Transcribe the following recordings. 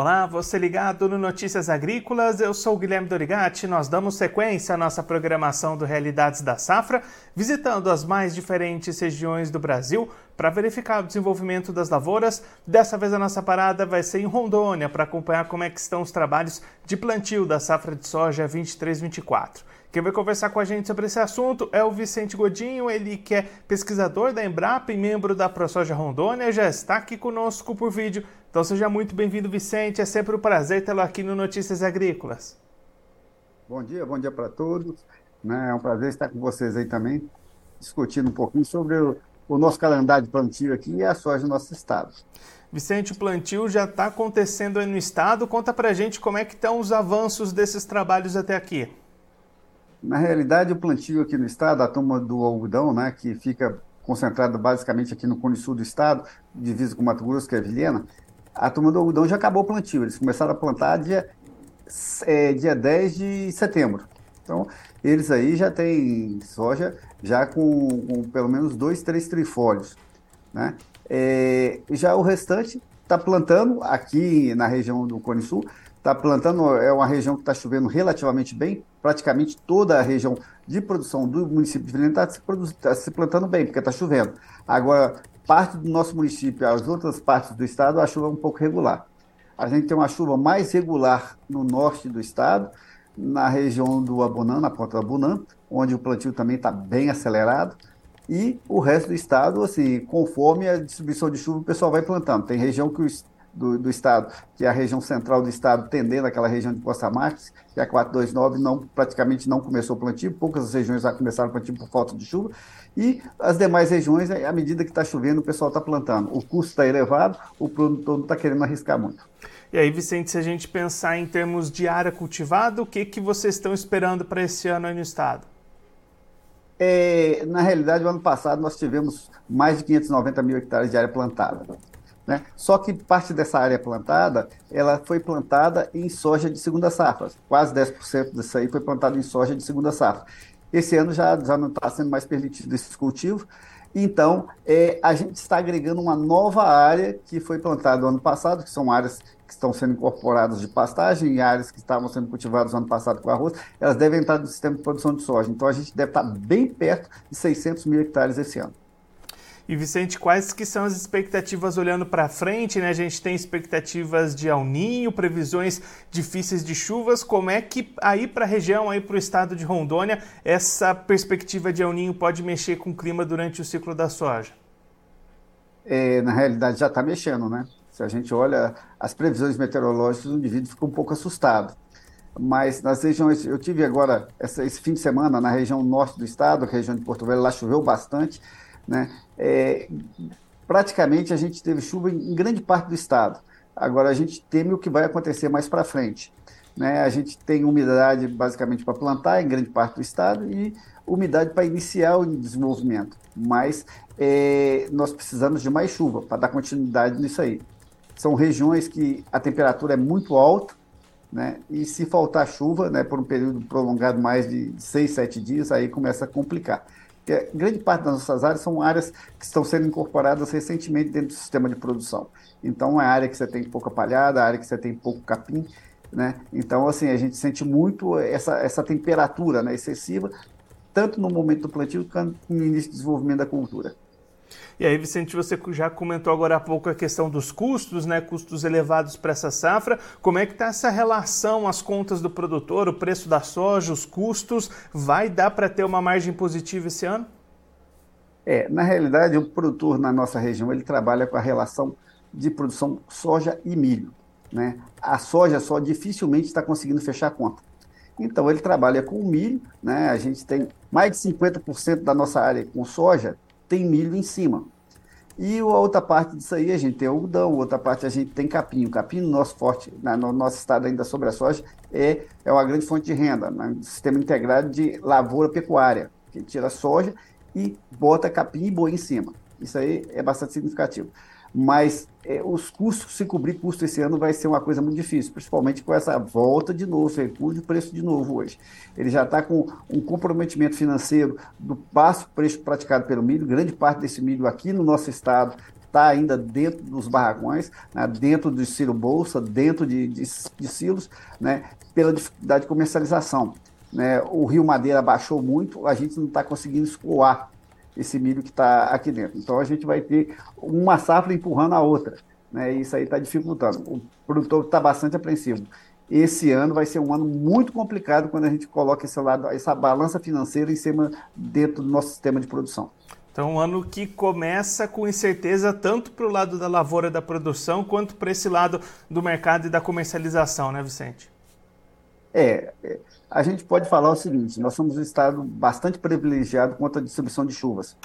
Olá, você ligado no Notícias Agrícolas, eu sou Guilherme Dorigati. Nós damos sequência à nossa programação do Realidades da Safra, visitando as mais diferentes regiões do Brasil para verificar o desenvolvimento das lavouras. Dessa vez a nossa parada vai ser em Rondônia para acompanhar como é que estão os trabalhos de plantio da safra de soja 23-24. Quem vai conversar com a gente sobre esse assunto é o Vicente Godinho, ele que é pesquisador da Embrapa e membro da ProSoja Rondônia, já está aqui conosco por vídeo. Então seja muito bem-vindo, Vicente. É sempre um prazer tê-lo aqui no Notícias Agrícolas. Bom dia, bom dia para todos. Né? É um prazer estar com vocês aí também, discutindo um pouquinho sobre o, nosso calendário de plantio aqui e a soja do nosso estado. Vicente, o plantio já está acontecendo aí no estado. Conta para gente como é que estão os avanços desses trabalhos até aqui. Na realidade, o plantio aqui no estado, a turma do algodão, né, que fica concentrada basicamente aqui no Cone Sul do estado, divisa com Mato Grosso, que é Vilhena, a turma do algodão já acabou o plantio. Eles começaram a plantar dia, é, dia 10 de setembro. Então, eles aí já têm soja já com, com pelo menos dois, três trifólios. Né? É, já o restante está plantando aqui na região do Cone Sul, está plantando, é uma região que está chovendo relativamente bem, praticamente toda a região de produção do município de Vilhena está se, tá se, plantando bem, porque está chovendo. Agora, parte do nosso município, as outras partes do estado, a chuva é um pouco regular. A gente tem uma chuva mais regular no norte do estado, na região do Abunã, na ponta do Abunã, onde o plantio também está bem acelerado, e o resto do estado, assim, conforme a distribuição de chuva, o pessoal vai plantando. Tem região que o do, do, estado, que é a região central do estado, tendendo aquela região de Costa Marques, que é a 429, não, praticamente não começou o plantio, poucas regiões já começaram o plantio por falta de chuva, e as demais regiões, à medida que está chovendo, o pessoal está plantando. O custo está elevado, o produtor não está querendo arriscar muito. E aí, Vicente, se a gente pensar em termos de área cultivada, o que, que vocês estão esperando para esse ano aí no estado? É, na realidade, o ano passado nós tivemos mais de 590 mil hectares de área plantada. Né? Só que parte dessa área plantada, ela foi plantada em soja de segunda safra. Quase 10% disso aí foi plantado em soja de segunda safra. Esse ano já, já não está sendo mais permitido esse cultivo. Então, é, a gente está agregando uma nova área que foi plantada no ano passado, que são áreas que estão sendo incorporadas de pastagem e áreas que estavam sendo cultivadas no ano passado com arroz, elas devem entrar no sistema de produção de soja. Então, a gente deve estar bem perto de 600 mil hectares esse ano. E Vicente, quais que são as expectativas olhando para frente? Né? A gente tem expectativas de alninho, previsões difíceis de chuvas. Como é que aí para a região, aí para o estado de Rondônia, essa perspectiva de alninho pode mexer com o clima durante o ciclo da soja? É, na realidade já está mexendo, né? Se a gente olha as previsões meteorológicas, o indivíduo fica um pouco assustado. Mas nas regiões, eu tive agora essa, esse fim de semana na região norte do estado, região de Porto Velho, lá choveu bastante né? É, praticamente a gente teve chuva em grande parte do estado. Agora a gente teme o que vai acontecer mais para frente. Né? A gente tem umidade basicamente para plantar em grande parte do estado e umidade para iniciar o desenvolvimento. Mas é, nós precisamos de mais chuva para dar continuidade nisso aí. São regiões que a temperatura é muito alta, né? E se faltar chuva, né, por um período prolongado mais de seis, sete dias, aí começa a complicar. Porque grande parte das nossas áreas são áreas que estão sendo incorporadas recentemente dentro do sistema de produção. Então, é a área que você tem pouca palhada, a área que você tem pouco capim, né? Então, assim, a gente sente muito essa, essa temperatura né, excessiva, tanto no momento do plantio quanto no início do desenvolvimento da cultura. E aí, Vicente, você já comentou agora há pouco a questão dos custos, né? Custos elevados para essa safra. Como é que está essa relação, as contas do produtor, o preço da soja, os custos? Vai dar para ter uma margem positiva esse ano? É, na realidade, o produtor na nossa região ele trabalha com a relação de produção soja e milho. Né? A soja só dificilmente está conseguindo fechar a conta. Então, ele trabalha com milho, né? a gente tem mais de 50% da nossa área com soja, tem milho em cima. E a outra parte disso aí, a gente tem algodão, outra parte a gente tem capim. O capim, no nosso forte, no nosso estado ainda sobre a soja, é, é uma grande fonte de renda, né? sistema integrado de lavoura pecuária, que tira soja e bota capim e boi em cima. Isso aí é bastante significativo mas é, os custos, se cobrir custo esse ano, vai ser uma coisa muito difícil, principalmente com essa volta de novo, recuo de preço de novo hoje. Ele já está com um comprometimento financeiro do passo preço praticado pelo milho, grande parte desse milho aqui no nosso estado está ainda dentro dos barracões, né, dentro do silo bolsa, dentro de, de, de silos, né, pela dificuldade de comercialização. Né? O Rio Madeira baixou muito, a gente não está conseguindo escoar esse milho que está aqui dentro. Então a gente vai ter uma safra empurrando a outra. Né? Isso aí está dificultando. O produtor está bastante apreensivo. Esse ano vai ser um ano muito complicado quando a gente coloca esse lado, essa balança financeira em cima dentro do nosso sistema de produção. Então, um ano que começa com incerteza tanto para o lado da lavoura da produção quanto para esse lado do mercado e da comercialização, né, Vicente? É, é, a gente pode falar o seguinte: nós somos um estado bastante privilegiado quanto à distribuição de chuvas.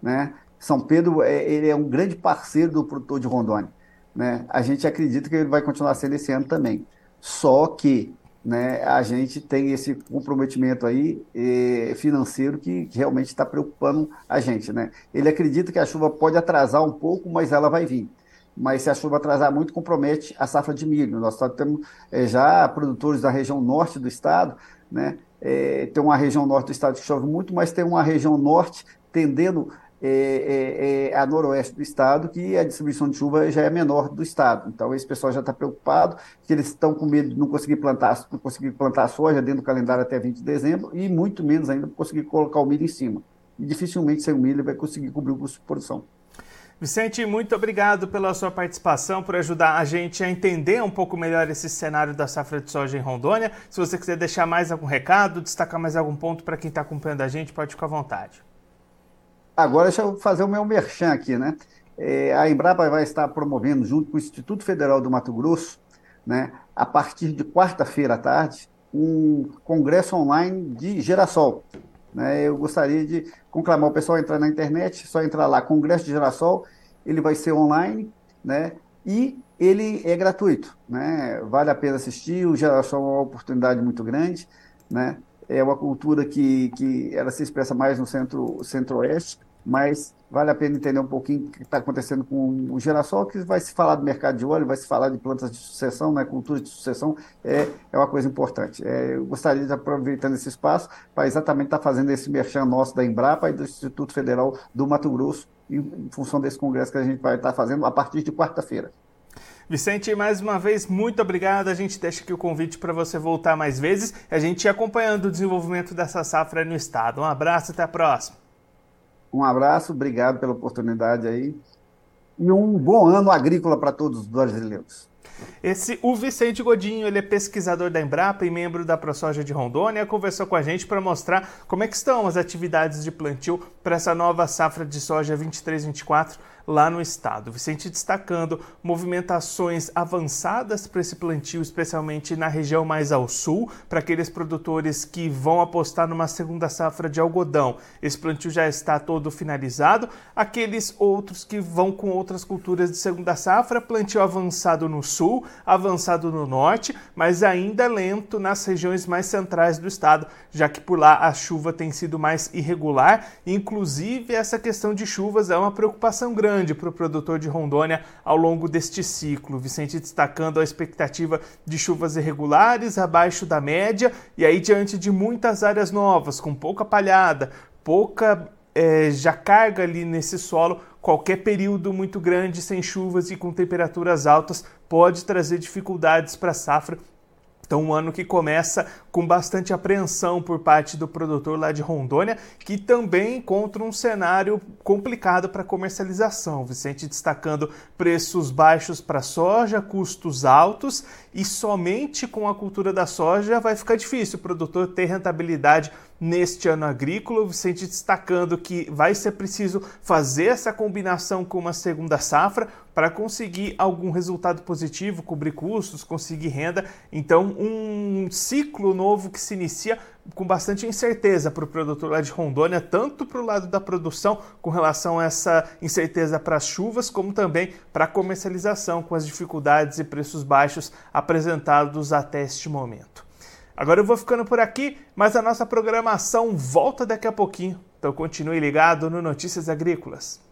Né? São Pedro é, ele é um grande parceiro do produtor de Rondônia. Né? A gente acredita que ele vai continuar sendo esse ano também. Só que né, a gente tem esse comprometimento aí eh, financeiro que, que realmente está preocupando a gente. Né? Ele acredita que a chuva pode atrasar um pouco, mas ela vai vir. Mas se a chuva atrasar muito, compromete a safra de milho. Nós temos eh, já produtores da região norte do estado, né? Eh, tem uma região norte do estado que chove muito, mas tem uma região norte tendendo é, é, é, a noroeste do estado, que a distribuição de chuva já é menor do estado. Então, esse pessoal já está preocupado, que eles estão com medo de não conseguir plantar, não conseguir plantar soja dentro do calendário até 20 de dezembro, e muito menos ainda conseguir colocar o milho em cima. E dificilmente sem o milho vai conseguir cobrir o custo de produção. Vicente, muito obrigado pela sua participação, por ajudar a gente a entender um pouco melhor esse cenário da safra de soja em Rondônia. Se você quiser deixar mais algum recado, destacar mais algum ponto para quem está acompanhando a gente, pode ficar à vontade. Agora, deixa eu fazer o meu merchan aqui, né? É, a Embrapa vai estar promovendo, junto com o Instituto Federal do Mato Grosso, né, a partir de quarta-feira à tarde, um congresso online de girassol. Né? Eu gostaria de conclamar o pessoal a entrar na internet, só entrar lá, Congresso de Girassol, ele vai ser online, né? E ele é gratuito, né? Vale a pena assistir, o Girassol é uma oportunidade muito grande, né? é uma cultura que, que ela se expressa mais no centro, centro-oeste, mas vale a pena entender um pouquinho o que está acontecendo com o girassol, que vai se falar do mercado de óleo, vai se falar de plantas de sucessão, né, cultura de sucessão, é, é uma coisa importante. É, eu gostaria de, aproveitando esse espaço, para exatamente estar tá fazendo esse merchan nosso da Embrapa e do Instituto Federal do Mato Grosso, em, em função desse congresso que a gente vai estar tá fazendo a partir de quarta-feira. Vicente, mais uma vez, muito obrigado. A gente deixa aqui o convite para você voltar mais vezes e a gente ir acompanhando o desenvolvimento dessa safra no estado. Um abraço, até a próxima. Um abraço, obrigado pela oportunidade aí. E um bom ano agrícola para todos os brasileiros. Esse, o Vicente Godinho, ele é pesquisador da Embrapa e membro da ProSoja de Rondônia, conversou com a gente para mostrar como é que estão as atividades de plantio para essa nova safra de soja 23-24 lá no estado. Vicente destacando movimentações avançadas para esse plantio, especialmente na região mais ao sul, para aqueles produtores que vão apostar numa segunda safra de algodão. Esse plantio já está todo finalizado. Aqueles outros que vão com outras culturas de segunda safra, plantio avançado no sul, avançado no norte, mas ainda lento nas regiões mais centrais do estado, já que por lá a chuva tem sido mais irregular. Inclusive, essa questão de chuvas é uma preocupação grande grande para o produtor de Rondônia ao longo deste ciclo. Vicente destacando a expectativa de chuvas irregulares abaixo da média e aí diante de muitas áreas novas, com pouca palhada, pouca é, já carga ali nesse solo, qualquer período muito grande sem chuvas e com temperaturas altas pode trazer dificuldades para a safra então, um ano que começa com bastante apreensão por parte do produtor lá de Rondônia, que também encontra um cenário complicado para comercialização. Vicente destacando preços baixos para soja, custos altos e somente com a cultura da soja vai ficar difícil o produtor ter rentabilidade neste ano agrícola. Vicente destacando que vai ser preciso fazer essa combinação com uma segunda safra para conseguir algum resultado positivo, cobrir custos, conseguir renda. Então, um ciclo novo que se inicia com bastante incerteza para o produtor lá de Rondônia, tanto para o lado da produção, com relação a essa incerteza para as chuvas, como também para a comercialização, com as dificuldades e preços baixos apresentados até este momento. Agora eu vou ficando por aqui, mas a nossa programação volta daqui a pouquinho. Então continue ligado no Notícias Agrícolas.